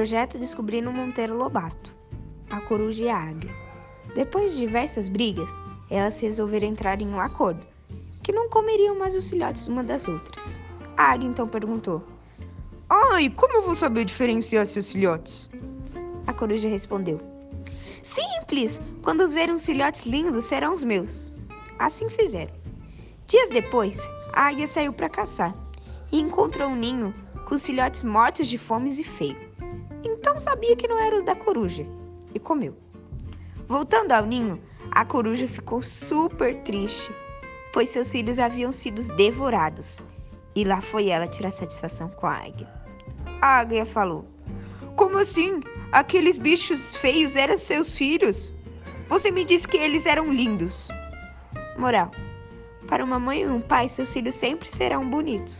projeto descobriram Monteiro Lobato, a coruja e a águia. Depois de diversas brigas, elas resolveram entrar em um acordo, que não comeriam mais os filhotes uma das outras. A águia então perguntou: Ai, como eu vou saber diferenciar seus filhotes? A coruja respondeu: Simples! Quando os verem os filhotes lindos, serão os meus. Assim fizeram. Dias depois, a águia saiu para caçar e encontrou um ninho com os filhotes mortos de fome e feio. Então sabia que não eram os da coruja e comeu. Voltando ao ninho, a coruja ficou super triste, pois seus filhos haviam sido devorados. E lá foi ela tirar satisfação com a águia. A águia falou: Como assim? Aqueles bichos feios eram seus filhos? Você me disse que eles eram lindos. Moral: Para uma mãe e um pai, seus filhos sempre serão bonitos.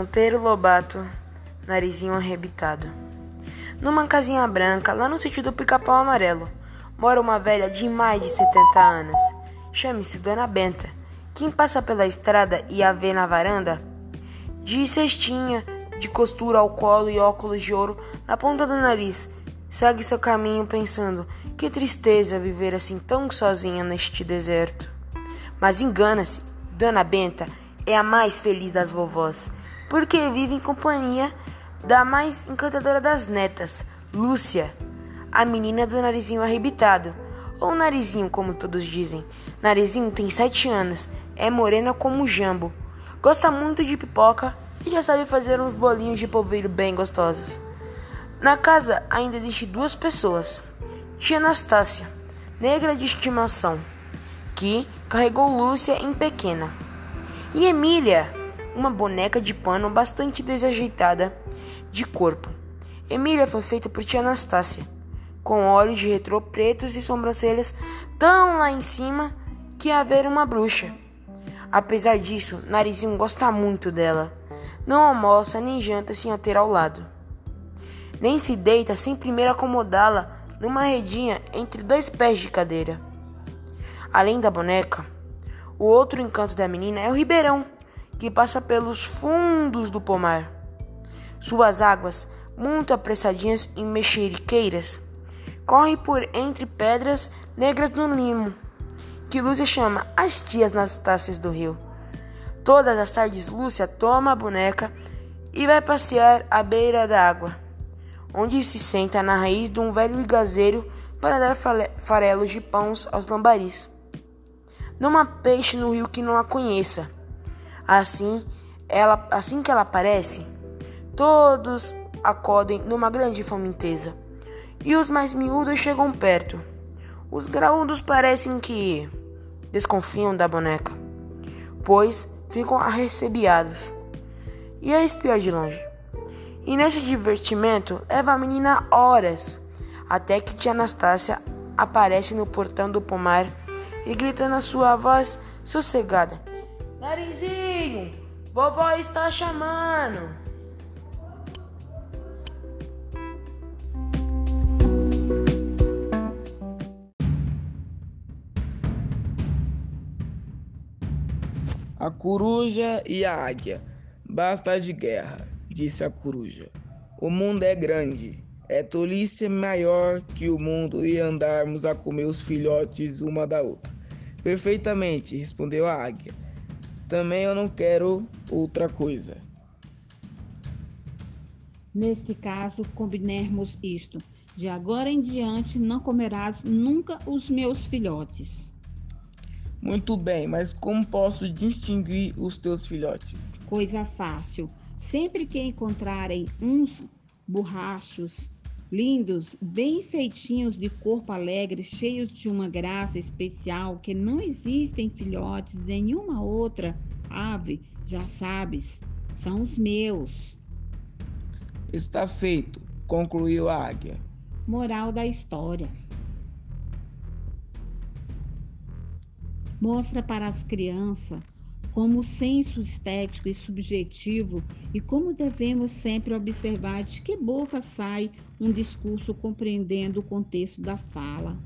Monteiro Lobato, narizinho arrebitado. Numa casinha branca, lá no sítio do Pica-Pau Amarelo, mora uma velha de mais de 70 anos. Chame-se Dona Benta. Quem passa pela estrada e a vê na varanda, de cestinha, de costura ao colo e óculos de ouro na ponta do nariz, segue seu caminho pensando: que tristeza viver assim tão sozinha neste deserto. Mas engana-se, Dona Benta é a mais feliz das vovós porque vive em companhia da mais encantadora das netas, Lúcia, a menina do narizinho arrebitado, ou narizinho, como todos dizem. Narizinho tem sete anos, é morena como jambo, gosta muito de pipoca e já sabe fazer uns bolinhos de polvilho bem gostosos. Na casa ainda existe duas pessoas: tia Anastácia, negra de estimação, que carregou Lúcia em pequena, e Emília, uma boneca de pano bastante desajeitada de corpo. Emília foi feita por tia Anastácia, com olhos de retrô pretos e sobrancelhas tão lá em cima que haver uma bruxa. Apesar disso, Narizinho gosta muito dela. Não almoça nem janta sem a ter ao lado. Nem se deita sem primeiro acomodá-la numa redinha entre dois pés de cadeira. Além da boneca, o outro encanto da menina é o ribeirão que passa pelos fundos do pomar. Suas águas, muito apressadinhas e mexeriqueiras, correm por entre pedras negras no limo, que Lúcia chama as tias nas taças do rio. Todas as tardes, Lúcia toma a boneca e vai passear à beira da água, onde se senta na raiz de um velho igazeiro para dar farelos de pães aos lambaris. Não há peixe no rio que não a conheça. Assim, ela, assim que ela aparece, todos acodem numa grande fomenteza. E os mais miúdos chegam perto. Os graúdos parecem que desconfiam da boneca, pois ficam arrecebiados e a espiar de longe. E nesse divertimento leva a menina horas, até que tia Anastácia aparece no portão do pomar e grita na sua voz sossegada: Narizinho, vovó está chamando. A coruja e a águia. Basta de guerra, disse a coruja. O mundo é grande. É tolice maior que o mundo e andarmos a comer os filhotes uma da outra. Perfeitamente, respondeu a águia. Também eu não quero outra coisa. Neste caso, combinemos isto. De agora em diante, não comerás nunca os meus filhotes. Muito bem, mas como posso distinguir os teus filhotes? Coisa fácil. Sempre que encontrarem uns borrachos lindos, bem feitinhos, de corpo alegre, cheios de uma graça especial, que não existem filhotes de nenhuma outra ave, já sabes, são os meus. Está feito, concluiu a águia. Moral da história. Mostra para as crianças como senso estético e subjetivo e como devemos sempre observar de que boca sai um discurso compreendendo o contexto da fala.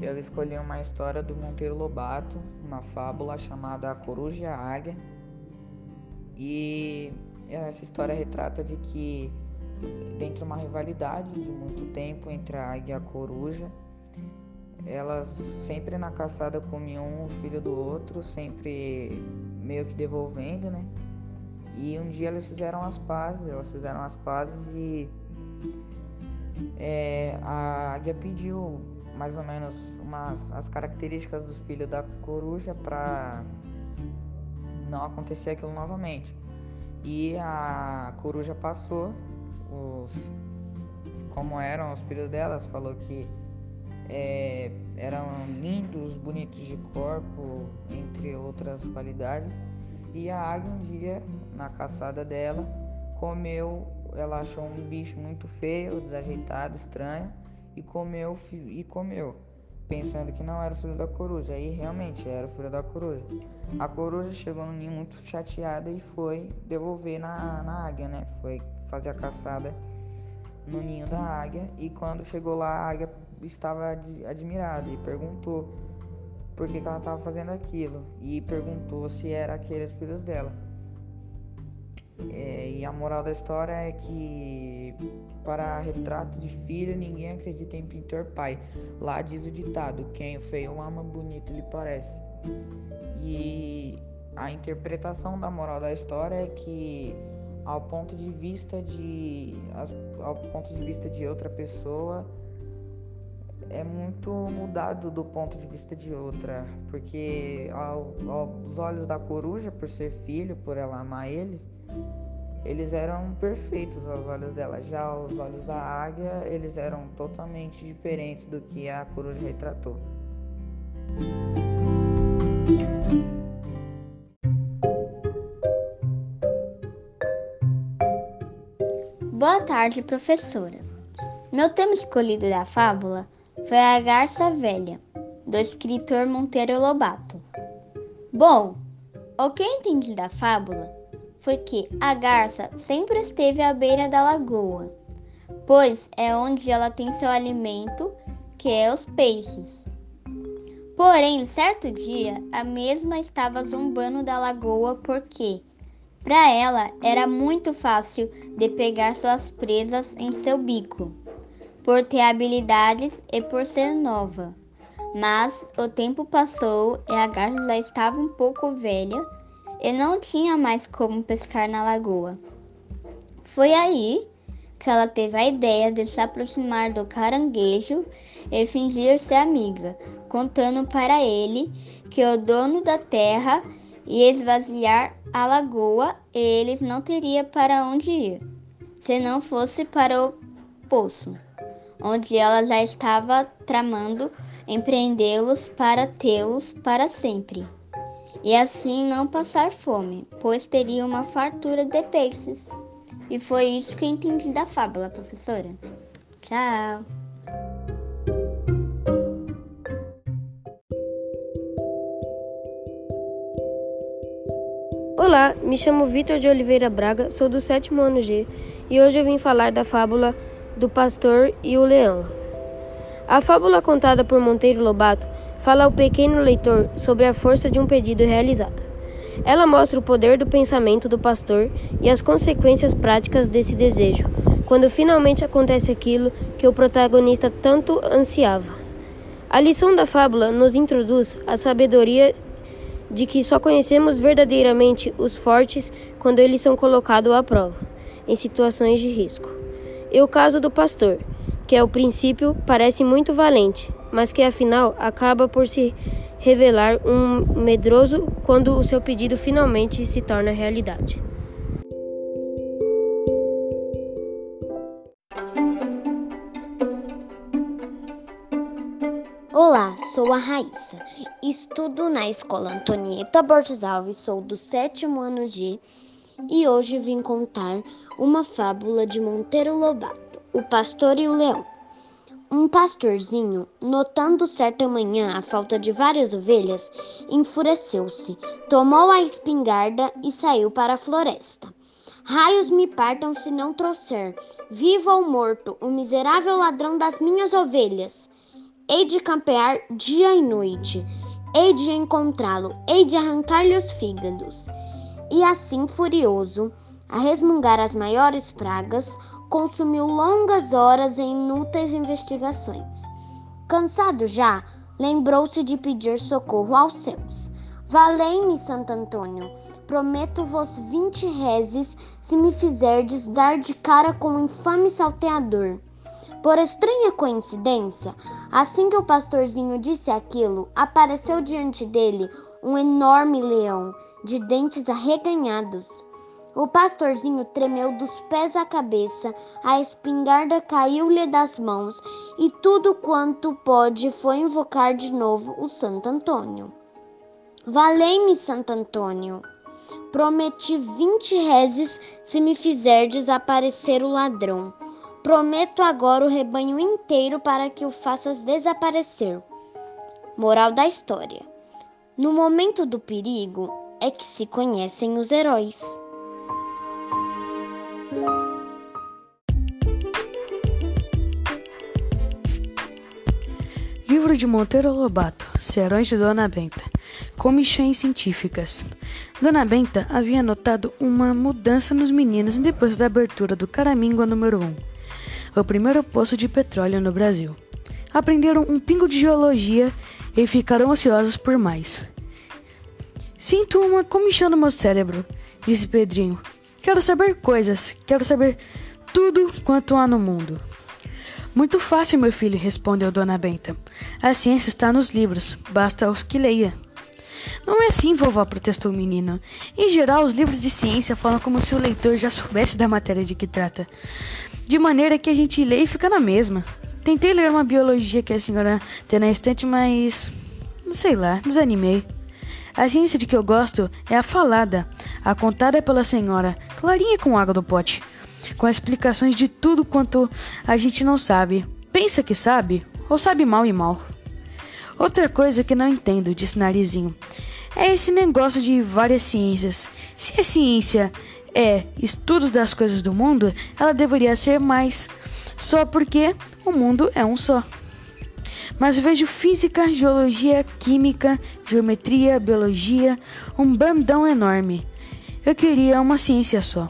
Eu escolhi uma história do Monteiro Lobato, uma fábula chamada A Coruja e a Águia. E essa história retrata de que dentro de uma rivalidade de muito tempo entre a águia e a coruja, elas sempre na caçada comiam um filho do outro, sempre meio que devolvendo, né? E um dia elas fizeram as pazes, elas fizeram as pazes e é, a águia pediu mais ou menos umas as características dos filhos da coruja para não acontecer aquilo novamente. E a coruja passou os como eram os filhos delas, falou que é, eram lindos, bonitos de corpo, entre outras qualidades. E a águia um dia, na caçada dela, comeu, ela achou um bicho muito feio, desajeitado, estranho, e comeu e comeu, pensando que não era o filho da coruja. E realmente era o filho da coruja. A coruja chegou no ninho muito chateada e foi devolver na, na águia, né? Foi fazer a caçada no ninho da águia. E quando chegou lá, a águia estava admirada e perguntou por que, que ela estava fazendo aquilo. E perguntou se era aqueles filhos dela. É, e a moral da história é que para retrato de filho ninguém acredita em pintor pai. Lá diz o ditado: quem o feio ama, bonito lhe parece. E a interpretação da moral da história é que ao ponto de vista de ao ponto de vista de outra pessoa é muito mudado do ponto de vista de outra, porque ao, aos olhos da coruja, por ser filho, por ela amar eles, eles eram perfeitos aos olhos dela. Já aos olhos da águia, eles eram totalmente diferentes do que a coruja retratou. Boa tarde, professora. Meu tema escolhido da fábula foi A Garça Velha, do escritor Monteiro Lobato. Bom, o que entendi da fábula foi que a garça sempre esteve à beira da lagoa, pois é onde ela tem seu alimento, que é os peixes. Porém, certo dia, a mesma estava zombando da lagoa porque, para ela, era muito fácil de pegar suas presas em seu bico, por ter habilidades e por ser nova. Mas o tempo passou e a garça já estava um pouco velha e não tinha mais como pescar na lagoa. Foi aí que ela teve a ideia de se aproximar do caranguejo e fingir ser amiga, contando para ele que o dono da terra ia esvaziar a lagoa e eles não teriam para onde ir, se não fosse para o poço, onde ela já estava tramando empreendê-los para tê-los para sempre. E assim não passar fome, pois teria uma fartura de peixes. E foi isso que entendi da fábula, professora. Tchau! Olá, me chamo Vitor de Oliveira Braga, sou do sétimo ano G e hoje eu vim falar da fábula do pastor e o leão. A fábula contada por Monteiro Lobato fala ao pequeno leitor sobre a força de um pedido realizado. Ela mostra o poder do pensamento do pastor e as consequências práticas desse desejo, quando finalmente acontece aquilo que o protagonista tanto ansiava. A lição da fábula nos introduz a sabedoria de que só conhecemos verdadeiramente os fortes quando eles são colocados à prova, em situações de risco. E o caso do pastor, que ao princípio parece muito valente, mas que afinal acaba por se revelar um medroso quando o seu pedido finalmente se torna realidade. Olá, sou a Raíssa. Estudo na Escola Antonieta Borges Alves, sou do sétimo ano G e hoje vim contar uma fábula de Monteiro Lobato, o pastor e o leão. Um pastorzinho, notando certa manhã a falta de várias ovelhas, enfureceu-se, tomou a espingarda e saiu para a floresta. Raios me partam se não trouxer, vivo ou morto, o miserável ladrão das minhas ovelhas. hei de campear dia e noite, hei de encontrá-lo, hei de arrancar-lhe os fígados. E assim, furioso, a resmungar as maiores pragas, consumiu longas horas em inúteis investigações. Cansado já, lembrou-se de pedir socorro aos céus. Valei-me, Santo Antônio, prometo-vos vinte rezes se me fizerdes dar de cara com o infame salteador. Por estranha coincidência, assim que o pastorzinho disse aquilo, apareceu diante dele um enorme leão, de dentes arreganhados. O pastorzinho tremeu dos pés à cabeça, a espingarda caiu-lhe das mãos, e tudo quanto pôde foi invocar de novo o Santo Antônio. Valei-me, Santo Antônio. Prometi vinte rezes se me fizer desaparecer o ladrão. Prometo agora o rebanho inteiro para que o faças desaparecer. Moral da história: No momento do perigo é que se conhecem os heróis. Livro de Monteiro Lobato, Serões de Dona Benta, Comissões Científicas. Dona Benta havia notado uma mudança nos meninos depois da abertura do Caramingua número 1, o primeiro poço de petróleo no Brasil. Aprenderam um pingo de geologia e ficaram ansiosos por mais. Sinto uma comichão no meu cérebro, disse Pedrinho. Quero saber coisas, quero saber tudo quanto há no mundo. Muito fácil, meu filho, respondeu Dona Benta. A ciência está nos livros, basta os que leia. Não é assim, vovó, protestou o menino. Em geral, os livros de ciência falam como se o leitor já soubesse da matéria de que trata. De maneira que a gente lê e fica na mesma. Tentei ler uma biologia que a senhora tem na estante, mas. não sei lá, desanimei. A ciência de que eu gosto é a falada, a contada pela senhora, clarinha com água do pote com explicações de tudo quanto a gente não sabe. Pensa que sabe, ou sabe mal e mal. Outra coisa que não entendo, disse Narizinho, é esse negócio de várias ciências. Se a ciência é estudos das coisas do mundo, ela deveria ser mais, só porque o mundo é um só. Mas vejo física, geologia, química, geometria, biologia, um bandão enorme. Eu queria uma ciência só.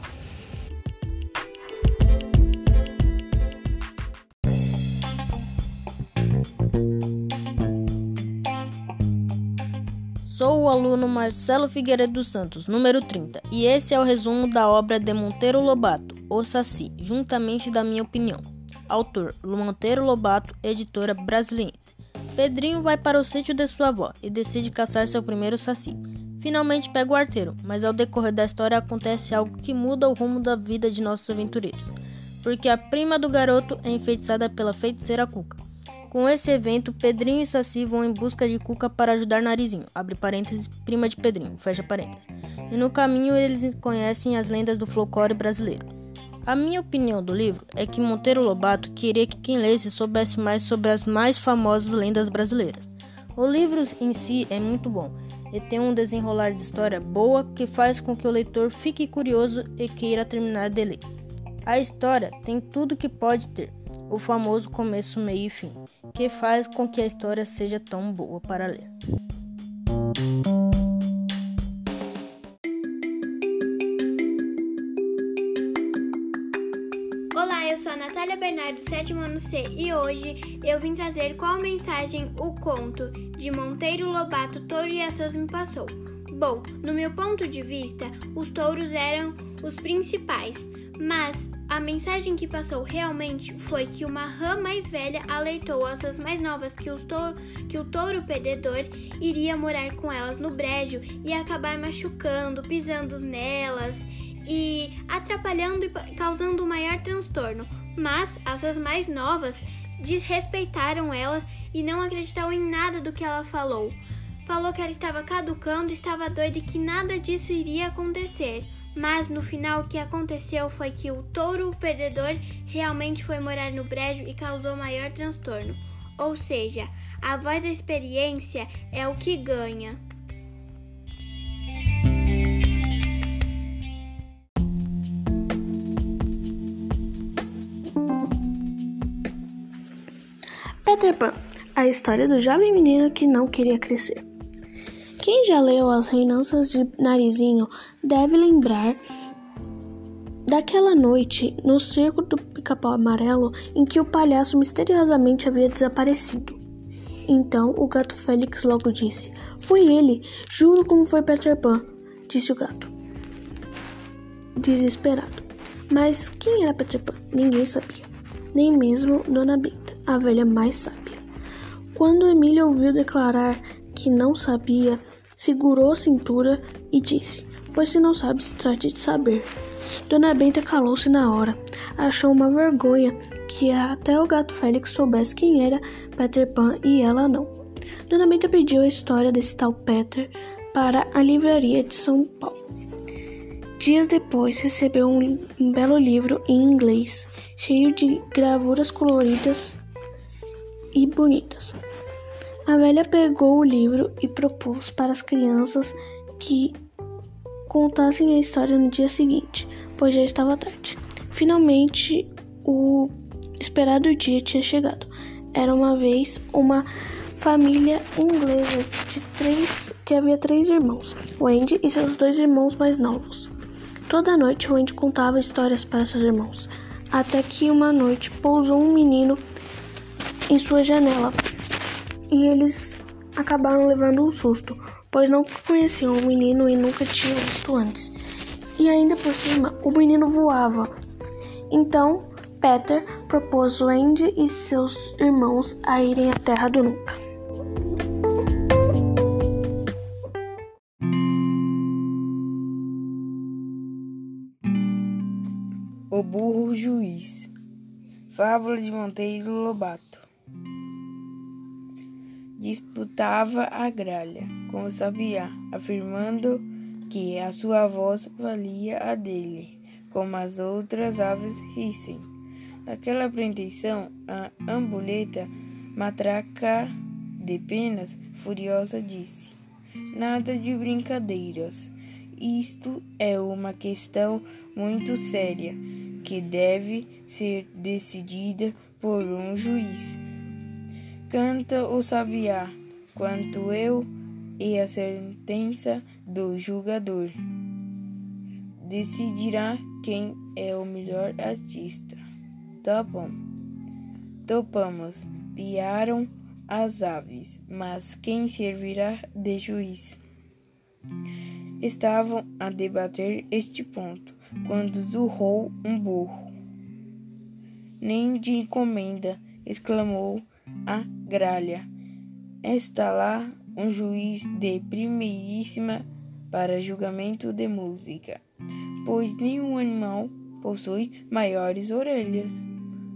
Sou o aluno Marcelo Figueiredo Santos, número 30, e esse é o resumo da obra de Monteiro Lobato, O Saci, juntamente da minha opinião. Autor: Monteiro Lobato, editora brasiliense. Pedrinho vai para o sítio de sua avó e decide caçar seu primeiro saci. Finalmente pega o arteiro, mas ao decorrer da história acontece algo que muda o rumo da vida de nossos aventureiros, porque a prima do garoto é enfeitiçada pela feiticeira Cuca. Com esse evento, Pedrinho e Saci vão em busca de Cuca para ajudar Narizinho, abre parênteses, prima de Pedrinho, fecha parênteses. E no caminho eles conhecem as lendas do folclore brasileiro. A minha opinião do livro é que Monteiro Lobato queria que quem lesse soubesse mais sobre as mais famosas lendas brasileiras. O livro em si é muito bom e tem um desenrolar de história boa que faz com que o leitor fique curioso e queira terminar de ler. A história tem tudo que pode ter, o famoso começo, meio e fim, que faz com que a história seja tão boa para ler. Bernardo, sétimo ano C, e hoje eu vim trazer qual mensagem o conto de Monteiro Lobato Touro e Essas me passou. Bom, no meu ponto de vista, os touros eram os principais, mas a mensagem que passou realmente foi que uma rã mais velha alertou as mais novas que, que o touro perdedor iria morar com elas no brejo e acabar machucando, pisando nelas e atrapalhando e causando maior transtorno. Mas as mais novas desrespeitaram ela e não acreditaram em nada do que ela falou. Falou que ela estava caducando, estava doida e que nada disso iria acontecer. Mas no final o que aconteceu foi que o touro perdedor realmente foi morar no brejo e causou maior transtorno. Ou seja, a voz da experiência é o que ganha. Peter Pan a história do jovem menino que não queria crescer. Quem já leu As Reinanças de Narizinho deve lembrar daquela noite no circo do Pica-Pau Amarelo em que o palhaço misteriosamente havia desaparecido. Então o gato Félix logo disse: Foi ele, juro como foi Peter Pan, disse o gato, desesperado. Mas quem era Peter Pan? Ninguém sabia, nem mesmo Dona Benta, a velha mais sábia. Quando Emília ouviu declarar que não sabia, segurou a cintura e disse: Pois se não sabe, se trate de saber. Dona Benta calou-se na hora. Achou uma vergonha que até o gato Félix soubesse quem era Peter Pan e ela não. Dona Benta pediu a história desse tal Peter para a livraria de São Paulo. Dias depois, recebeu um, um belo livro em inglês, cheio de gravuras coloridas e bonitas. A velha pegou o livro e propôs para as crianças que contassem a história no dia seguinte, pois já estava tarde. Finalmente, o esperado dia tinha chegado. Era uma vez uma família inglesa de três que havia três irmãos, Wendy e seus dois irmãos mais novos. Toda noite, Wendy contava histórias para seus irmãos, até que uma noite pousou um menino em sua janela e eles acabaram levando um susto pois não conheciam o menino e nunca tinham visto antes. E ainda por cima, o menino voava. Então, Peter propôs Wendy e seus irmãos a irem à Terra do Nunca. O burro juiz. Fábula de Monteiro Lobato disputava a gralha com o sabiá, afirmando que a sua voz valia a dele, como as outras aves rissem. Naquela pretensão, a ambuleta, matraca de penas, furiosa, disse: Nada de brincadeiras. Isto é uma questão muito séria que deve ser decidida por um juiz Canta o sabiá, quanto eu e a sentença do julgador decidirá quem é o melhor artista. Topam. Topamos. Piaram as aves, mas quem servirá de juiz? Estavam a debater este ponto quando zurrou um burro. Nem de encomenda, exclamou a gralha. Está lá um juiz de primeiríssima para julgamento de música, pois nenhum animal possui maiores orelhas.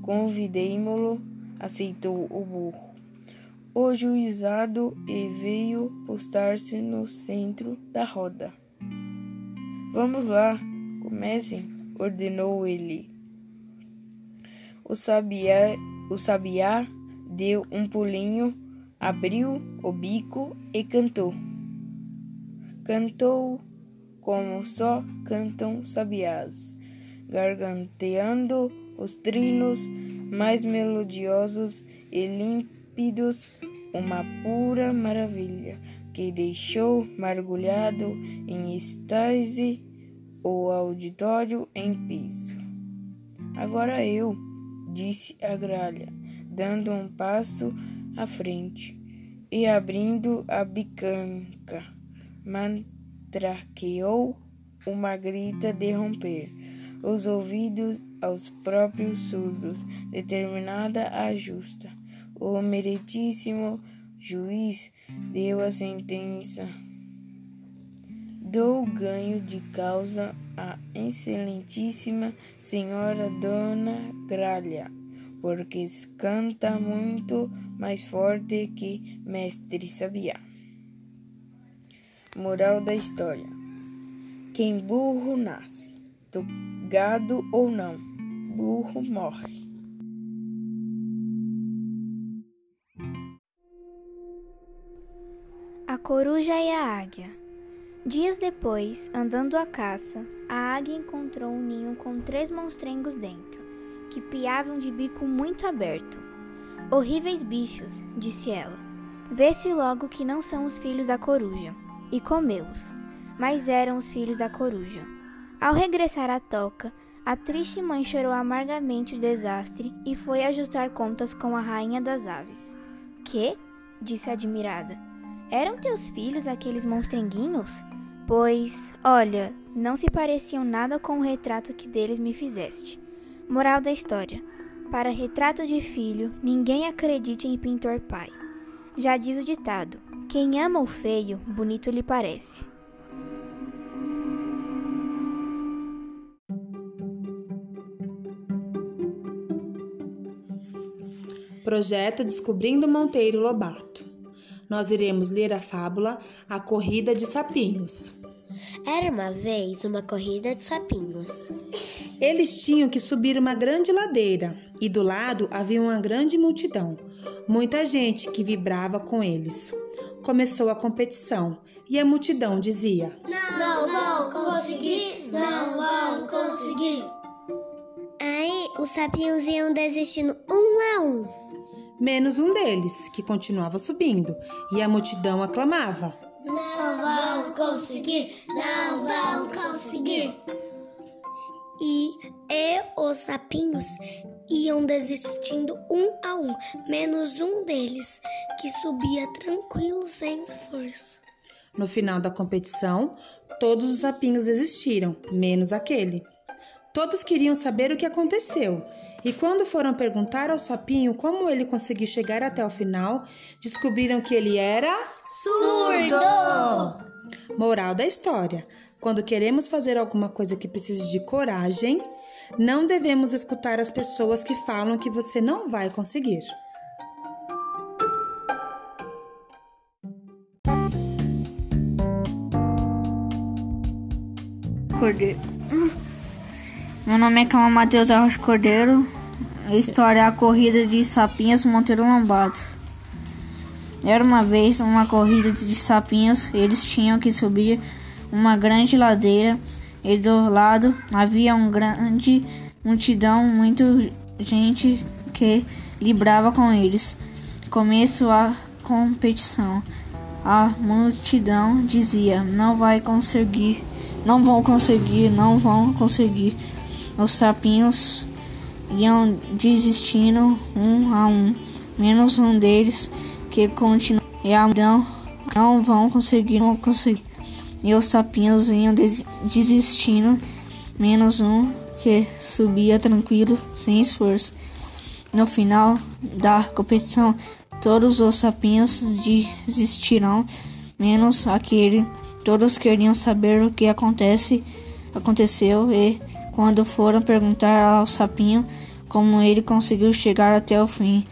Convidei-mo-lo, aceitou o burro. O juizado e veio postar-se no centro da roda. Vamos lá, comecem, ordenou ele. O sabiá, o sabiá deu um pulinho, abriu o bico e cantou. Cantou como só cantam sabiás, garganteando os trinos mais melodiosos e límpidos, uma pura maravilha que deixou mergulhado em êxtase o auditório em piso. Agora eu, disse a gralha, dando um passo à frente e abrindo a bicanca, mantraqueou uma grita de romper os ouvidos aos próprios surdos, determinada a justa. O meritíssimo juiz deu a sentença. Dou ganho de causa à excelentíssima senhora Dona Gralha porque canta muito mais forte que Mestre Sabiá. Moral da história: Quem burro nasce, do gado ou não, burro morre. A coruja e a águia. Dias depois, andando à caça, a águia encontrou um ninho com três monstrengos dentro que piavam de bico muito aberto. Horríveis bichos, disse ela. Vê-se logo que não são os filhos da coruja. E comeu-os. Mas eram os filhos da coruja. Ao regressar à toca, a triste mãe chorou amargamente o desastre e foi ajustar contas com a rainha das aves. Que? disse admirada. Eram teus filhos aqueles monstrenguinhos? Pois, olha, não se pareciam nada com o retrato que deles me fizeste. Moral da história: Para retrato de filho, ninguém acredite em pintor pai. Já diz o ditado: quem ama o feio, bonito lhe parece. Projeto Descobrindo Monteiro Lobato. Nós iremos ler a fábula A Corrida de Sapinhos. Era uma vez uma corrida de sapinhos. Eles tinham que subir uma grande ladeira e do lado havia uma grande multidão, muita gente que vibrava com eles. Começou a competição e a multidão dizia: Não vão conseguir, não vão conseguir. Aí os sapinhos iam desistindo um a um. Menos um deles, que continuava subindo, e a multidão aclamava: Não vão conseguir, não vão conseguir. E, e os sapinhos iam desistindo um a um, menos um deles, que subia tranquilo sem esforço. No final da competição, todos os sapinhos desistiram, menos aquele. Todos queriam saber o que aconteceu. E quando foram perguntar ao sapinho como ele conseguiu chegar até o final, descobriram que ele era surdo. Moral da história: quando queremos fazer alguma coisa que precise de coragem, não devemos escutar as pessoas que falam que você não vai conseguir. Cordeiro. Meu nome é Calma Matheus Arrocha Cordeiro. A história é a corrida de sapinhos Monteiro Lobato. Era uma vez uma corrida de sapinhos. Eles tinham que subir uma grande ladeira e do lado havia uma grande multidão, muita gente que librava com eles. Começou a competição. A multidão dizia: Não vai conseguir, não vão conseguir, não vão conseguir. Os sapinhos iam desistindo um a um, menos um deles que continua e a multidão não vão conseguir, não conseguir. E os sapinhos iam des desistindo, menos um que subia tranquilo, sem esforço. No final da competição, todos os sapinhos desistiram, menos aquele. Todos queriam saber o que acontece, aconteceu e quando foram perguntar ao sapinho como ele conseguiu chegar até o fim,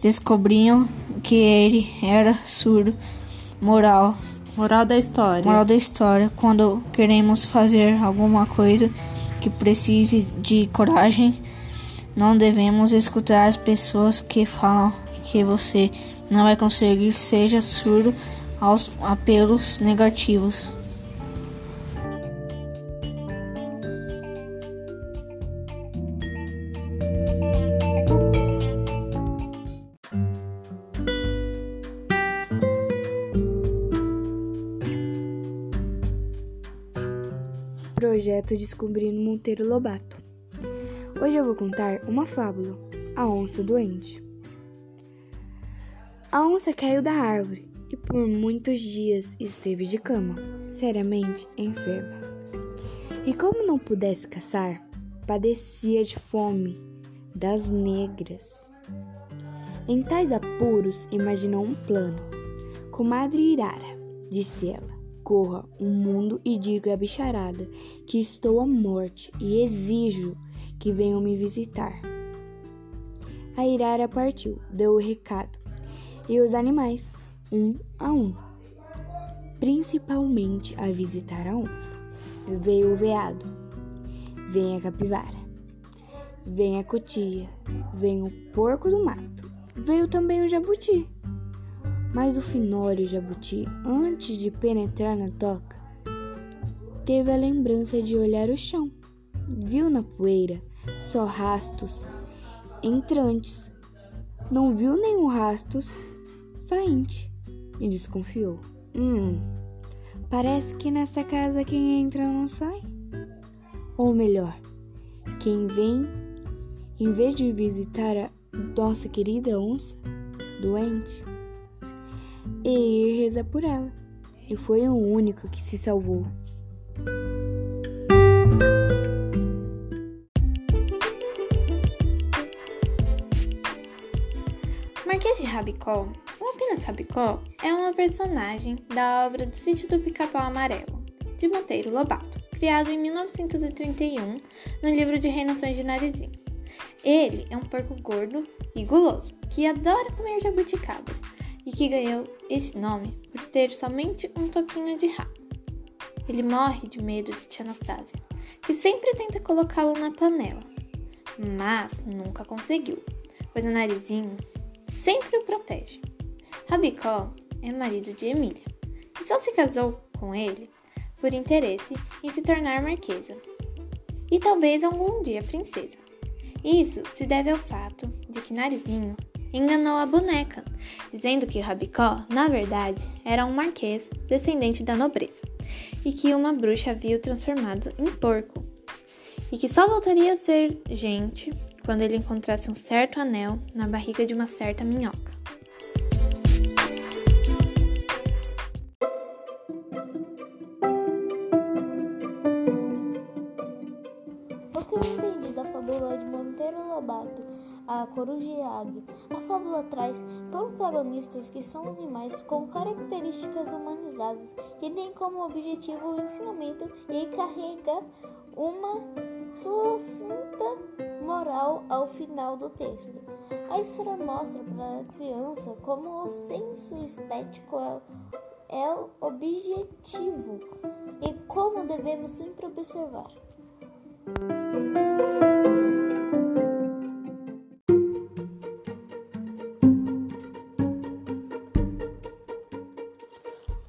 descobriam que ele era surdo. Moral. Moral da história. Moral da história. Quando queremos fazer alguma coisa que precise de coragem, não devemos escutar as pessoas que falam que você não vai conseguir, seja surdo aos apelos negativos. Projeto Descobrindo Monteiro Lobato. Hoje eu vou contar uma fábula, a onça doente. A onça caiu da árvore e por muitos dias esteve de cama, seriamente enferma. E como não pudesse caçar, padecia de fome das negras. Em tais apuros, imaginou um plano. Comadre Irara, disse ela, corra o mundo e diga à bicharada que estou à morte e exijo que venham me visitar. A Irara partiu, deu o recado, e os animais, um a um, principalmente a visitar a onça. Veio o veado, vem a capivara, vem a cotia, vem o porco do mato, veio também o jabuti. Mas o finório jabuti, antes de penetrar na toca, teve a lembrança de olhar o chão. Viu na poeira só rastos entrantes. não viu nenhum rastro sainte e desconfiou. Hum, parece que nessa casa quem entra não sai. Ou melhor, quem vem, em vez de visitar a nossa querida onça doente, e ir rezar por ela. E foi o único que se salvou. Marquês de Rabicó, ou apenas Rabicó, é uma personagem da obra do Sítio do Pica-Pau Amarelo, de Monteiro Lobato, criado em 1931 no livro de Reinações de Narizinho. Ele é um porco gordo e guloso, que adora comer jabuticabas e que ganhou este nome por ter somente um toquinho de rabo. Ele morre de medo de tia Anastasia, que sempre tenta colocá-lo na panela, mas nunca conseguiu, pois o narizinho sempre o protege. Rabicó é marido de Emília e só se casou com ele por interesse em se tornar marquesa e talvez algum dia princesa. Isso se deve ao fato de que Narizinho enganou a boneca, dizendo que Rabicó, na verdade, era um marquês descendente da nobreza e que uma bruxa havia o transformado em porco e que só voltaria a ser gente quando ele encontrasse um certo anel na barriga de uma certa minhoca. O que eu entendi da fábula de Monteiro Lobato, a coruja e a águia, a fábula traz protagonistas que são animais com características humanizadas e tem como objetivo o ensinamento e carrega uma sucinta moral ao final do texto. A história mostra para a criança como o senso estético é, é o objetivo e como devemos sempre observar.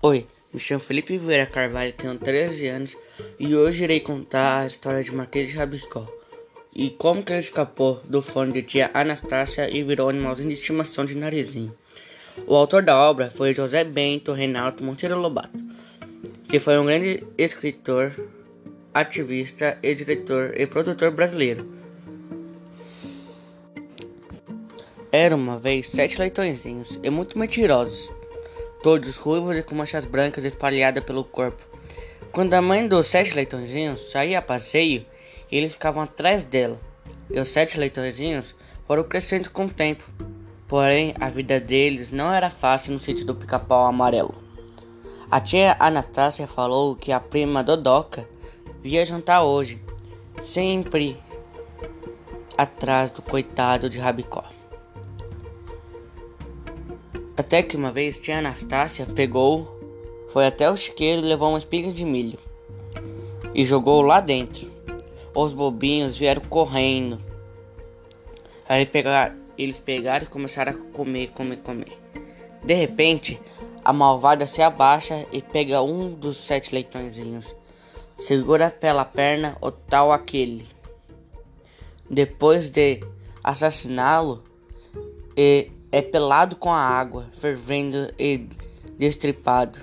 Oi, me chamo Felipe Vieira Carvalho, tenho 13 anos e hoje irei contar a história de Marquês de Rabicó e como que ele escapou do fone de tia Anastácia e virou animalzinho de estimação de narizinho. O autor da obra foi José Bento Reinaldo Monteiro Lobato, que foi um grande escritor, ativista e diretor e produtor brasileiro. Era uma vez sete leitõezinhos e muito mentirosos, todos ruivos e com manchas brancas espalhadas pelo corpo. Quando a mãe dos sete leitõezinhos saía a passeio, eles ficavam atrás dela, e os sete leitõezinhos foram crescendo com o tempo. Porém, a vida deles não era fácil no sítio do pica-pau amarelo. A tia Anastácia falou que a prima Dodoca via jantar hoje, sempre atrás do coitado de Rabicó. Até que uma vez tia Anastácia pegou, foi até o chiqueiro e levou uma espiga de milho e jogou lá dentro. Os bobinhos vieram correndo. Aí pegar, eles pegaram e começaram a comer, comer, comer. De repente, a malvada se abaixa e pega um dos sete leitõezinhos. Segura pela perna o tal aquele. Depois de assassiná-lo, é pelado com a água, fervendo e destripado,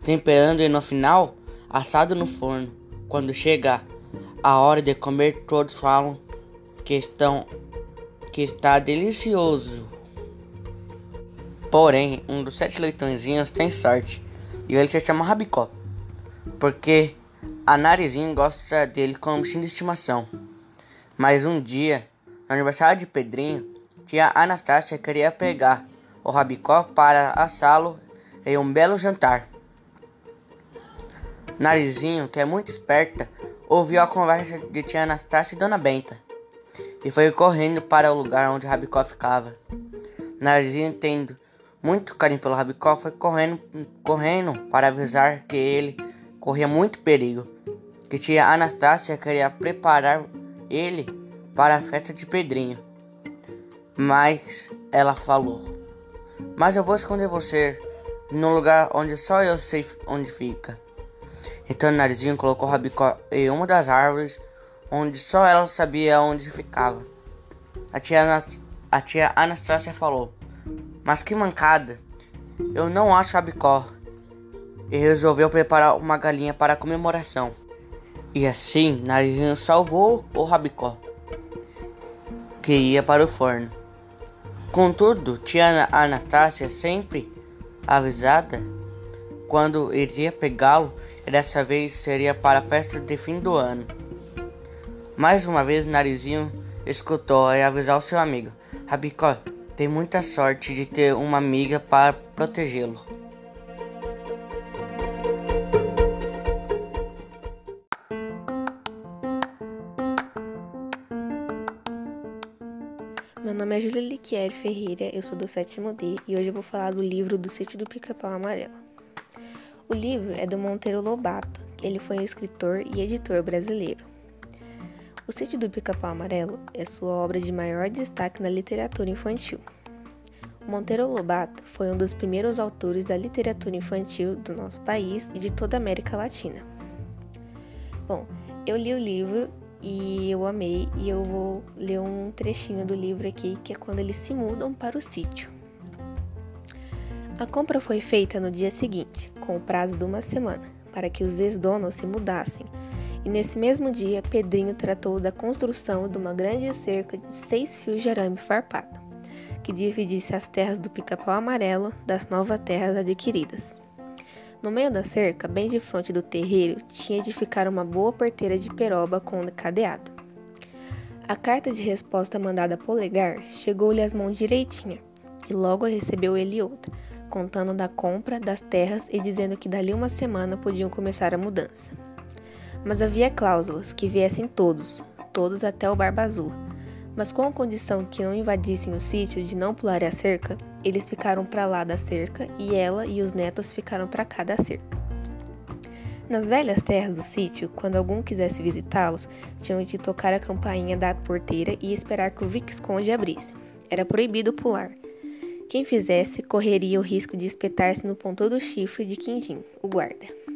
temperando e no final assado no forno. Quando chega a hora de comer, todos falam que estão que está delicioso. Porém, um dos sete leitõezinhos tem sorte e ele se chama Rabicó, porque a Narizinho gosta dele como bichinho de estimação. Mas um dia, no aniversário de Pedrinho, tia Anastácia queria pegar o Rabicó para assá-lo em um belo jantar. Narizinho, que é muito esperta, ouviu a conversa de tia Anastácia e Dona Benta e foi correndo para o lugar onde Rabicó ficava. Narizinho, tendo muito carinho pelo Rabicó, foi correndo, correndo para avisar que ele corria muito perigo, que tia Anastácia queria preparar ele para a festa de Pedrinho. Mas ela falou: Mas eu vou esconder você num lugar onde só eu sei onde fica. Então o Narizinho colocou Rabicó em uma das árvores onde só ela sabia onde ficava. A tia a tia Anastácia falou: Mas que mancada! Eu não acho Rabicó. E resolveu preparar uma galinha para a comemoração. E assim, Narizinho salvou o Rabicó, que ia para o forno. Contudo, tia Anastácia, sempre avisada, quando iria pegá-lo, dessa vez seria para a festa de fim do ano. Mais uma vez, Narizinho escutou e avisou seu amigo: Rabicó, tem muita sorte de ter uma amiga para protegê-lo. Nome é Júlia Liquieri Ferreira, eu sou do sétimo D e hoje eu vou falar do livro do Sítio do Pica-Pau Amarelo. O livro é do Monteiro Lobato, ele foi um escritor e editor brasileiro. O Sítio do Pica-Pau Amarelo é sua obra de maior destaque na literatura infantil. Monteiro Lobato foi um dos primeiros autores da literatura infantil do nosso país e de toda a América Latina. Bom, eu li o livro e eu amei e eu vou ler um trechinho do livro aqui, que é quando eles se mudam para o sítio. A compra foi feita no dia seguinte, com o prazo de uma semana, para que os ex-donos se mudassem. E nesse mesmo dia, Pedrinho tratou da construção de uma grande cerca de seis fios de arame farpado, que dividisse as terras do pica-pau amarelo das novas terras adquiridas. No meio da cerca, bem de frente do terreiro, tinha de ficar uma boa porteira de peroba com cadeado. A carta de resposta mandada polegar chegou-lhe às mãos direitinha, e logo recebeu ele outra, contando da compra das terras e dizendo que dali uma semana podiam começar a mudança. Mas havia cláusulas que viessem todos, todos até o Barba Azul, mas com a condição que não invadissem o sítio de não pular a cerca, eles ficaram para lá da cerca e ela e os netos ficaram para cá da cerca. Nas velhas terras do sítio, quando algum quisesse visitá-los, tinham de tocar a campainha da porteira e esperar que o Visconde abrisse. Era proibido pular. Quem fizesse correria o risco de espetar-se no ponto do chifre de Quindim, o guarda.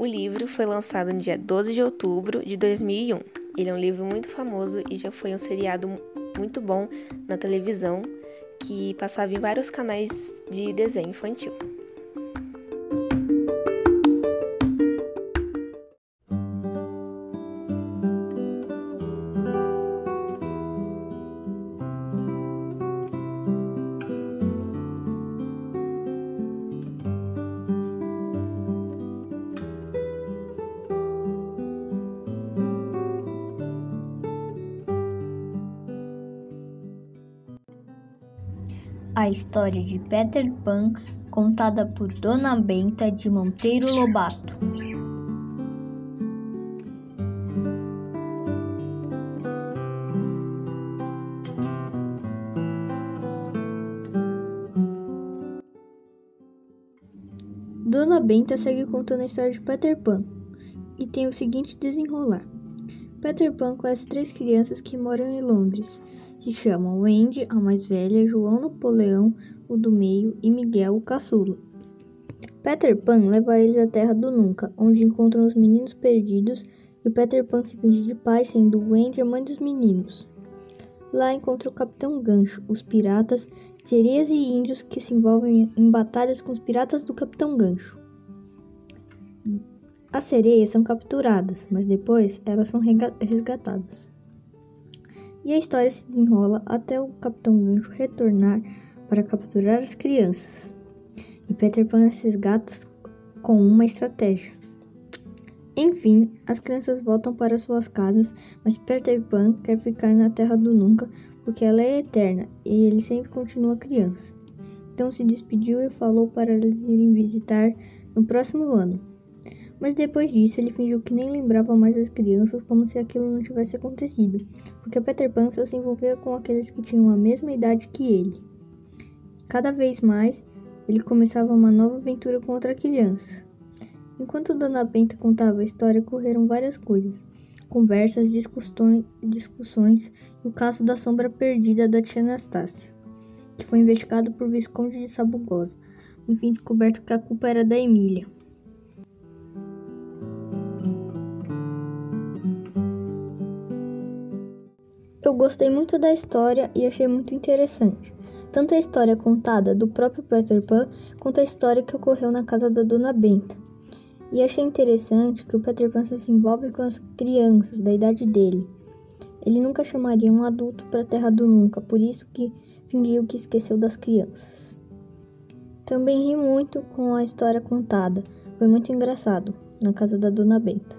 O livro foi lançado no dia 12 de outubro de 2001 ele é um livro muito famoso e já foi um seriado muito bom na televisão que passava em vários canais de desenho infantil. A história de Peter Pan contada por Dona Benta de Monteiro Lobato. Dona Benta segue contando a história de Peter Pan e tem o seguinte desenrolar. Peter Pan conhece três crianças que moram em Londres se chamam Wendy, a mais velha, João Napoleão, o do meio, e Miguel, o caçula. Peter Pan leva eles à Terra do Nunca, onde encontram os meninos perdidos e o Peter Pan se finge de pai, sendo Wendy a mãe dos meninos. Lá encontra o Capitão Gancho, os piratas, sereias e índios que se envolvem em batalhas com os piratas do Capitão Gancho. As sereias são capturadas, mas depois elas são resgatadas. E a história se desenrola até o Capitão Gancho retornar para capturar as crianças. E Peter Pan resgata com uma estratégia. Enfim, as crianças voltam para suas casas, mas Peter Pan quer ficar na Terra do Nunca porque ela é eterna e ele sempre continua criança. Então se despediu e falou para eles irem visitar no próximo ano. Mas depois disso, ele fingiu que nem lembrava mais as crianças, como se aquilo não tivesse acontecido, porque Peter Pan só se envolvia com aqueles que tinham a mesma idade que ele. Cada vez mais, ele começava uma nova aventura com outra criança. Enquanto Dona Benta contava a história, ocorreram várias coisas. Conversas, discussões, discussões e o caso da sombra perdida da tia Anastácia, que foi investigado por Visconde de Sabugosa, no fim descoberto que a culpa era da Emília. Eu gostei muito da história e achei muito interessante. Tanto a história contada do próprio Peter Pan quanto a história que ocorreu na casa da Dona Benta. E achei interessante que o Peter Pan se envolve com as crianças da idade dele. Ele nunca chamaria um adulto para a Terra do Nunca, por isso que fingiu que esqueceu das crianças. Também ri muito com a história contada. Foi muito engraçado na casa da Dona Benta.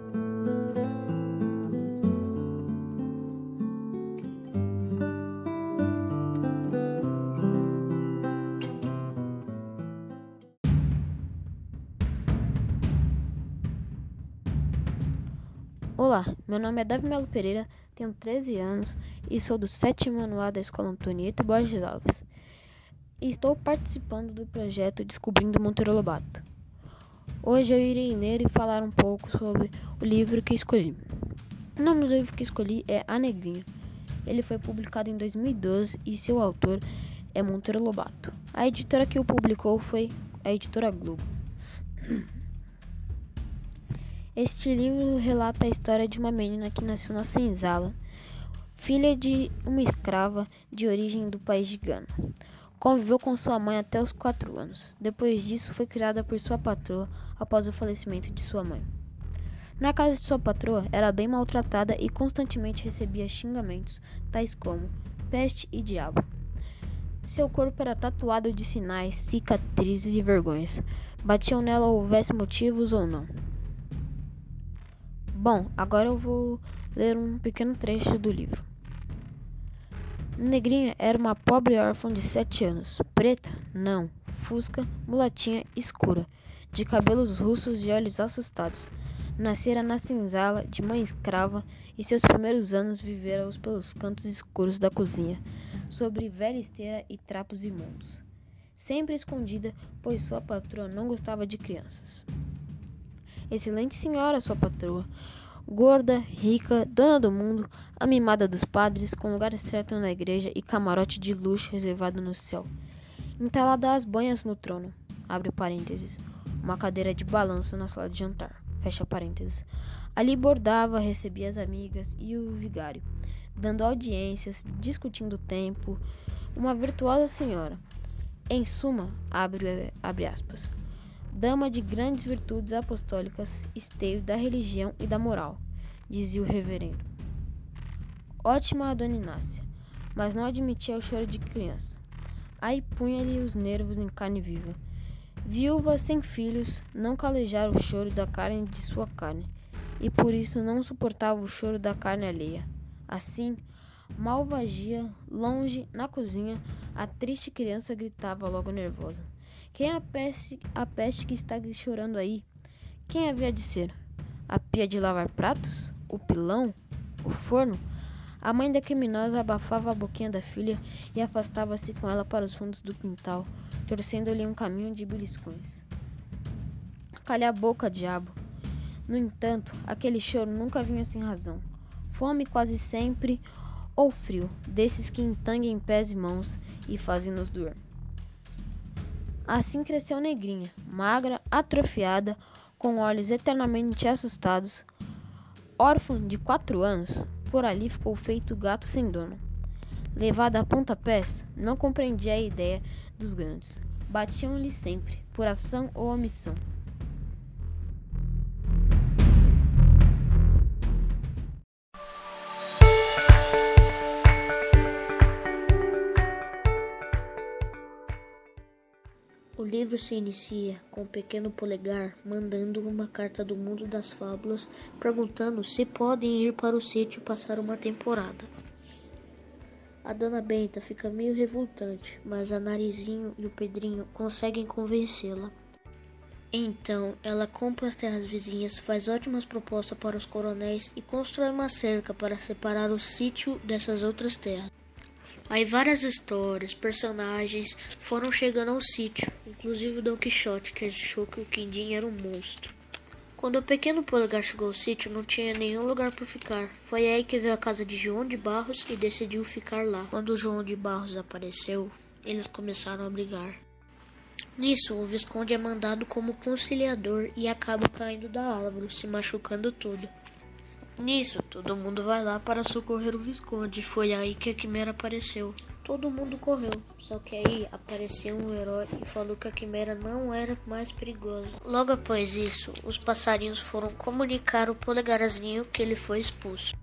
Olá, meu nome é Davi Melo Pereira, tenho 13 anos e sou do sétimo ano A da Escola Antonieta Borges Alves. E estou participando do projeto Descobrindo Monteiro Lobato. Hoje eu irei ler e falar um pouco sobre o livro que escolhi. O nome do livro que escolhi é A Negrinha. Ele foi publicado em 2012 e seu autor é Monteiro Lobato. A editora que o publicou foi a editora Globo. Este livro relata a história de uma menina que nasceu na senzala, filha de uma escrava de origem do país de Gana. Conviveu com sua mãe até os quatro anos. Depois disso, foi criada por sua patroa após o falecimento de sua mãe. Na casa de sua patroa, era bem maltratada e constantemente recebia xingamentos, tais como peste e diabo. Seu corpo era tatuado de sinais, cicatrizes e vergonhas. Batiam nela houvesse motivos ou não. Bom, agora eu vou ler um pequeno trecho do livro. Negrinha era uma pobre órfã de sete anos. Preta? Não. Fusca, mulatinha, escura, de cabelos russos e olhos assustados. Nascera na senzala de mãe escrava e seus primeiros anos vivera-os pelos cantos escuros da cozinha, sobre velha esteira e trapos imundos. Sempre escondida, pois sua patroa não gostava de crianças. Excelente senhora, sua patroa. Gorda, rica, dona do mundo, a mimada dos padres, com lugar certo na igreja e camarote de luxo reservado no céu. Entalada às banhas no trono, abre parênteses, uma cadeira de balanço na sala de jantar, fecha parênteses. Ali bordava, recebia as amigas e o vigário, dando audiências, discutindo o tempo, uma virtuosa senhora. Em suma, abre, abre aspas, dama de grandes virtudes apostólicas, esteio da religião e da moral, dizia o reverendo. Ótima a dona Inácia, mas não admitia o choro de criança. Aí punha-lhe os nervos em carne viva. Viúva sem filhos, não calejara o choro da carne de sua carne, e por isso não suportava o choro da carne alheia. Assim, malvagia, longe, na cozinha, a triste criança gritava logo nervosa. Quem é a peste, a peste que está chorando aí? Quem havia de ser? A pia de lavar pratos? O pilão? O forno? A mãe da criminosa abafava a boquinha da filha e afastava-se com ela para os fundos do quintal, torcendo-lhe um caminho de beliscões. Calha a boca, diabo! No entanto, aquele choro nunca vinha sem razão. Fome quase sempre, ou frio, desses que entanguem pés e mãos e fazem-nos doer. Assim cresceu Negrinha, magra, atrofiada, com olhos eternamente assustados. Órfã de quatro anos, por ali ficou feito gato sem dono. Levada a pontapés, não compreendia a ideia dos grandes. Batiam-lhe sempre, por ação ou omissão. Livro se inicia com o pequeno polegar mandando uma carta do mundo das fábulas perguntando se podem ir para o sítio passar uma temporada. A dona Benta fica meio revoltante, mas a Narizinho e o Pedrinho conseguem convencê-la. Então, ela compra as terras vizinhas, faz ótimas propostas para os coronéis e constrói uma cerca para separar o sítio dessas outras terras. Aí várias histórias, personagens foram chegando ao sítio, inclusive o Don Quixote, que achou que o Quindim era um monstro. Quando o pequeno polegar chegou ao sítio, não tinha nenhum lugar para ficar. Foi aí que veio a casa de João de Barros e decidiu ficar lá. Quando João de Barros apareceu, eles começaram a brigar. Nisso, o Visconde é mandado como conciliador e acaba caindo da árvore, se machucando todo. Nisso, todo mundo vai lá para socorrer o Visconde. Foi aí que a Quimera apareceu. Todo mundo correu, só que aí apareceu um herói e falou que a Quimera não era mais perigosa. Logo após isso, os passarinhos foram comunicar ao polegarzinho que ele foi expulso.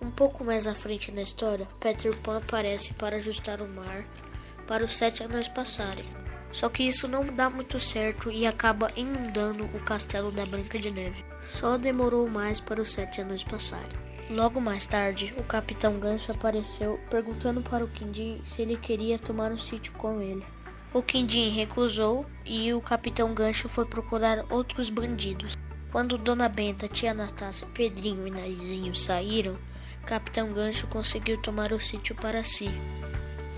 Um pouco mais à frente na história, Peter Pan aparece para ajustar o mar para os sete anões passarem. Só que isso não dá muito certo e acaba inundando o castelo da Branca de Neve. Só demorou mais para os sete anos passarem. Logo mais tarde, o Capitão Gancho apareceu perguntando para o Quindim se ele queria tomar um sítio com ele. O Quindim recusou e o Capitão Gancho foi procurar outros bandidos. Quando Dona Benta, Tia Anastácia, Pedrinho e Narizinho saíram, Capitão Gancho conseguiu tomar o sítio para si.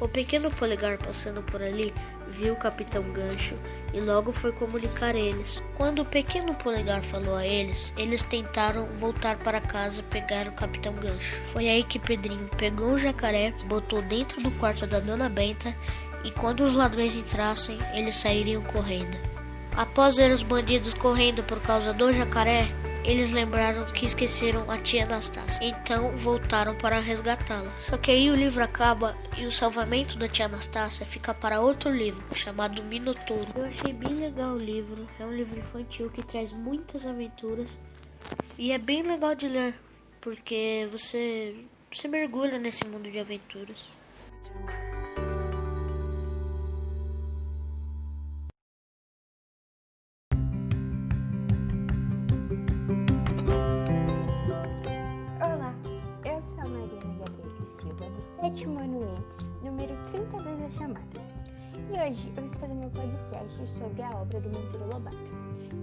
O pequeno polegar passando por ali viu o capitão Gancho e logo foi comunicar eles. Quando o pequeno polegar falou a eles, eles tentaram voltar para casa pegar o capitão Gancho. Foi aí que Pedrinho pegou o jacaré, botou dentro do quarto da dona Benta e quando os ladrões entrassem, eles sairiam correndo. Após ver os bandidos correndo por causa do jacaré, eles lembraram que esqueceram a tia Anastácia, então voltaram para resgatá-la. Só que aí o livro acaba e o salvamento da tia Anastácia fica para outro livro, chamado Minotouro. Eu achei bem legal o livro, é um livro infantil que traz muitas aventuras e é bem legal de ler, porque você, você mergulha nesse mundo de aventuras. Sétimo ano E, número 32 da chamada. E hoje eu vim fazer meu podcast sobre a obra do Monteiro Lobato.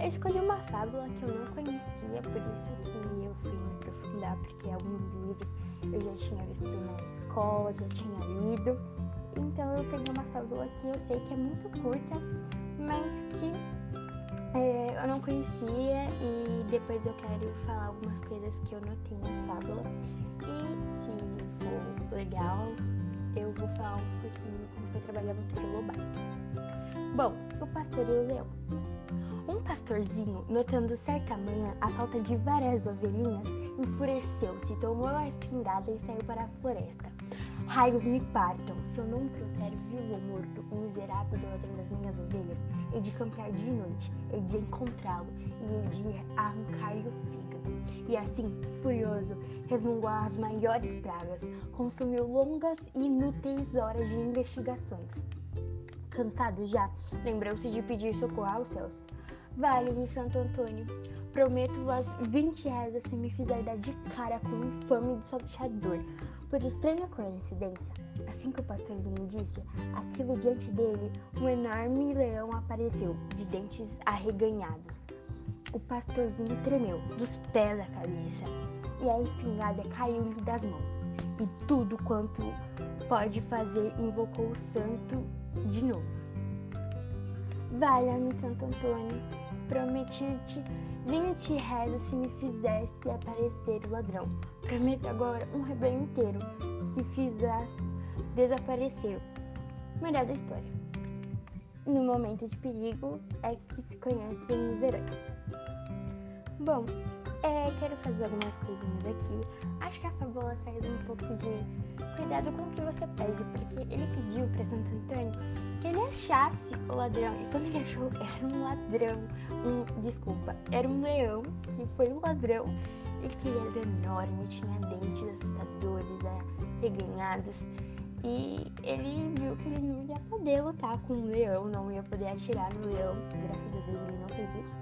Eu escolhi uma fábula que eu não conhecia, por isso que eu fui me aprofundar, porque alguns livros eu já tinha visto na escola, já tinha lido. Então eu peguei uma fábula que eu sei que é muito curta, mas que é, eu não conhecia e depois eu quero falar algumas coisas que eu notei na fábula. E for legal, eu vou falar um pouquinho como foi trabalhar no Lobato. Bom, o pastor e o leão. Um pastorzinho, notando certa manhã a falta de várias ovelhinhas, enfureceu-se, tomou a espingarda e saiu para a floresta. Raios me partam, se eu não trouxer vivo ou morto o miserável ladrão das minhas ovelhas, hei de campear de noite, hei de encontrá-lo e hei de arrancar-lhe o fígado. E assim, furioso, resmungou as maiores pragas, consumiu longas e inúteis horas de investigações. Cansado já, lembrou-se de pedir socorro aos céus. Vale-me, Santo Antônio, prometo-vos vinte reais se me fizer dar de cara com o infame salteador. Por estranha coincidência, assim que o pastorzinho disse aquilo diante dele, um enorme leão apareceu, de dentes arreganhados. O pastorzinho tremeu, dos pés à cabeça e a espingarda caiu-lhe das mãos. E tudo quanto pode fazer invocou o santo de novo. Valha-me, Santo Antônio, prometi-te vinte réis se me fizesse aparecer o ladrão. Prometo agora um rebanho inteiro se fizesse desaparecer. Melhor da história. No momento de perigo é que se conhecem os heróis. Bom, é, quero fazer algumas coisinhas aqui. Acho que a fábula traz um pouco de cuidado com o que você pede, porque ele pediu para Santo Antônio que ele achasse o ladrão. E quando ele achou, era um ladrão. Um, desculpa, era um leão que foi um ladrão e que ele era enorme, tinha dentes assustadores, é, reganhados. E ele viu que ele não ia poder lutar com um leão, não ia poder atirar no leão. Graças a Deus ele não fez isso.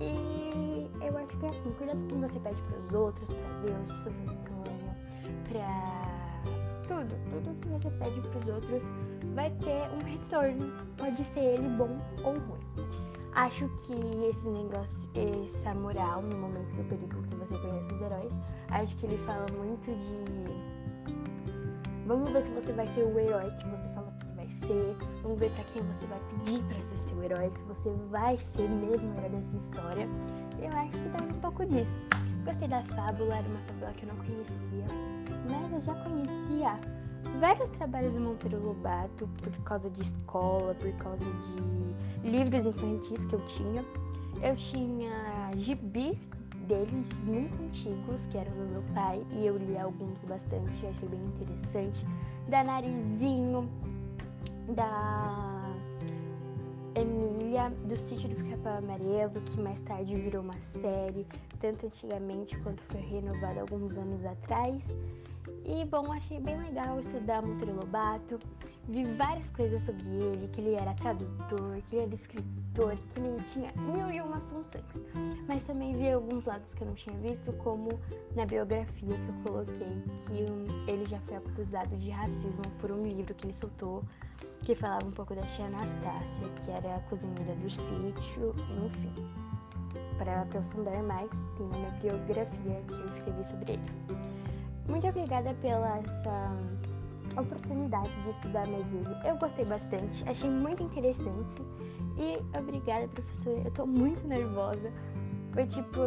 E eu acho que é assim, cuidado com você pede para os outros, para Deus, para seu sonho, para tudo, tudo que você pede para os outros vai ter um retorno. Pode ser ele bom ou ruim. Acho que esse negócio, essa moral no momento do perigo que você conhece os heróis, acho que ele fala muito de. Vamos ver se você vai ser o herói que você Vamos ver para quem você vai pedir para ser seu herói, se você vai ser mesmo herói dessa história. Eu acho que tem um pouco disso. Gostei da fábula, era uma fábula que eu não conhecia, mas eu já conhecia vários trabalhos do Monteiro Lobato por causa de escola, por causa de livros infantis que eu tinha. Eu tinha gibis deles muito antigos, que eram do meu pai, e eu li alguns bastante, achei bem interessante. Da Narizinho, da Emília, do Sítio do Pica-Pau Amarelo, que mais tarde virou uma série, tanto antigamente quanto foi renovada alguns anos atrás. E bom, achei bem legal estudar Monteiro Lobato. Vi várias coisas sobre ele, que ele era tradutor, que ele era escritor, que ele tinha mil e uma funções. Mas também vi alguns lados que eu não tinha visto, como na biografia que eu coloquei, que ele já foi acusado de racismo por um livro que ele soltou, que falava um pouco da tia Anastácia, que era a cozinheira do sítio, enfim. Para aprofundar mais, tem minha biografia que eu escrevi sobre ele. Muito obrigada pela essa oportunidade de estudar mais ele. Eu gostei bastante, achei muito interessante. E obrigada, professora. Eu tô muito nervosa. Foi tipo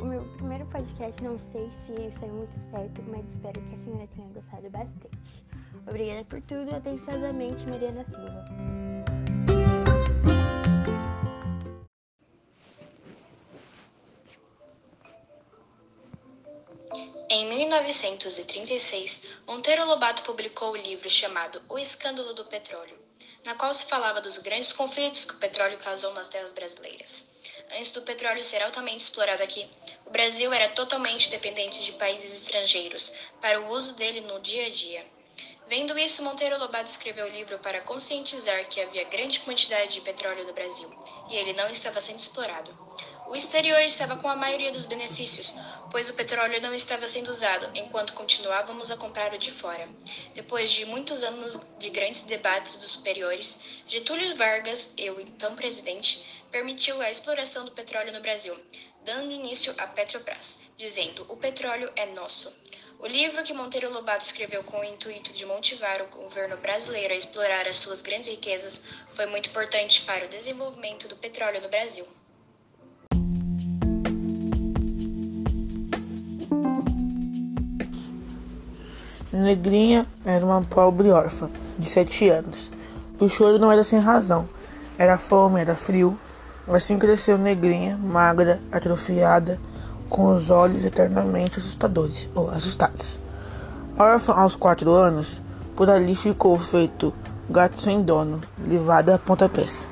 o meu primeiro podcast, não sei se saiu muito certo, mas espero que a senhora tenha gostado bastante. Obrigada por tudo, atenciosamente, Mariana Silva. Em 1936, Monteiro Lobato publicou o livro chamado O Escândalo do Petróleo, na qual se falava dos grandes conflitos que o petróleo causou nas terras brasileiras. Antes do petróleo ser altamente explorado aqui, o Brasil era totalmente dependente de países estrangeiros para o uso dele no dia a dia. Vendo isso, Monteiro Lobato escreveu o livro para conscientizar que havia grande quantidade de petróleo no Brasil e ele não estava sendo explorado. O exterior estava com a maioria dos benefícios, pois o petróleo não estava sendo usado, enquanto continuávamos a comprar o de fora. Depois de muitos anos de grandes debates dos superiores, Getúlio Vargas, eu então presidente, permitiu a exploração do petróleo no Brasil, dando início à Petrobras, dizendo: "O petróleo é nosso". O livro que Monteiro Lobato escreveu com o intuito de motivar o governo brasileiro a explorar as suas grandes riquezas foi muito importante para o desenvolvimento do petróleo no Brasil. Negrinha era uma pobre órfã, de sete anos. O choro não era sem razão. Era fome, era frio. Assim cresceu Negrinha, magra, atrofiada, com os olhos eternamente assustadores, ou assustados. Órfã aos quatro anos, por ali ficou feito gato sem dono, levada a pontapés.